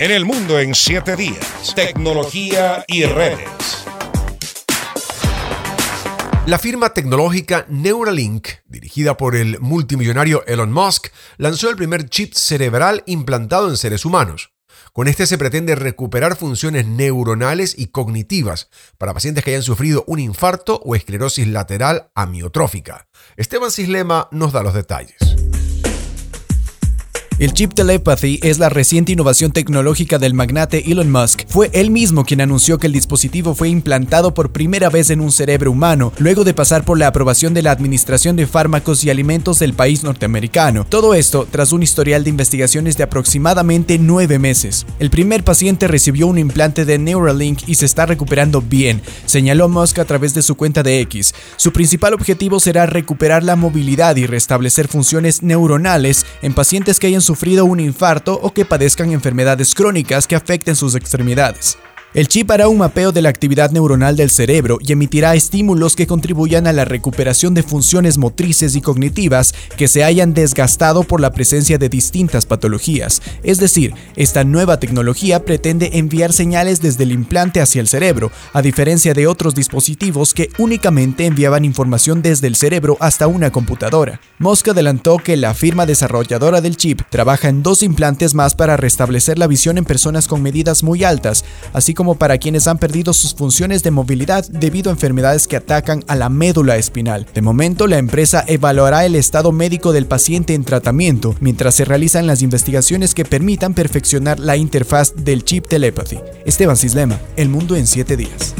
En el mundo en 7 días. Tecnología y redes. La firma tecnológica Neuralink, dirigida por el multimillonario Elon Musk, lanzó el primer chip cerebral implantado en seres humanos. Con este se pretende recuperar funciones neuronales y cognitivas para pacientes que hayan sufrido un infarto o esclerosis lateral amiotrófica. Esteban Cislema nos da los detalles. El chip telepathy es la reciente innovación tecnológica del magnate Elon Musk. Fue él mismo quien anunció que el dispositivo fue implantado por primera vez en un cerebro humano, luego de pasar por la aprobación de la Administración de Fármacos y Alimentos del país norteamericano. Todo esto tras un historial de investigaciones de aproximadamente nueve meses. El primer paciente recibió un implante de Neuralink y se está recuperando bien, señaló Musk a través de su cuenta de X. Su principal objetivo será recuperar la movilidad y restablecer funciones neuronales en pacientes que hayan sufrido un infarto o que padezcan enfermedades crónicas que afecten sus extremidades. El chip hará un mapeo de la actividad neuronal del cerebro y emitirá estímulos que contribuyan a la recuperación de funciones motrices y cognitivas que se hayan desgastado por la presencia de distintas patologías. Es decir, esta nueva tecnología pretende enviar señales desde el implante hacia el cerebro, a diferencia de otros dispositivos que únicamente enviaban información desde el cerebro hasta una computadora. Musk adelantó que la firma desarrolladora del chip trabaja en dos implantes más para restablecer la visión en personas con medidas muy altas, así como para quienes han perdido sus funciones de movilidad debido a enfermedades que atacan a la médula espinal. De momento, la empresa evaluará el estado médico del paciente en tratamiento mientras se realizan las investigaciones que permitan perfeccionar la interfaz del chip telepathy. Esteban Cislema, El Mundo en 7 días.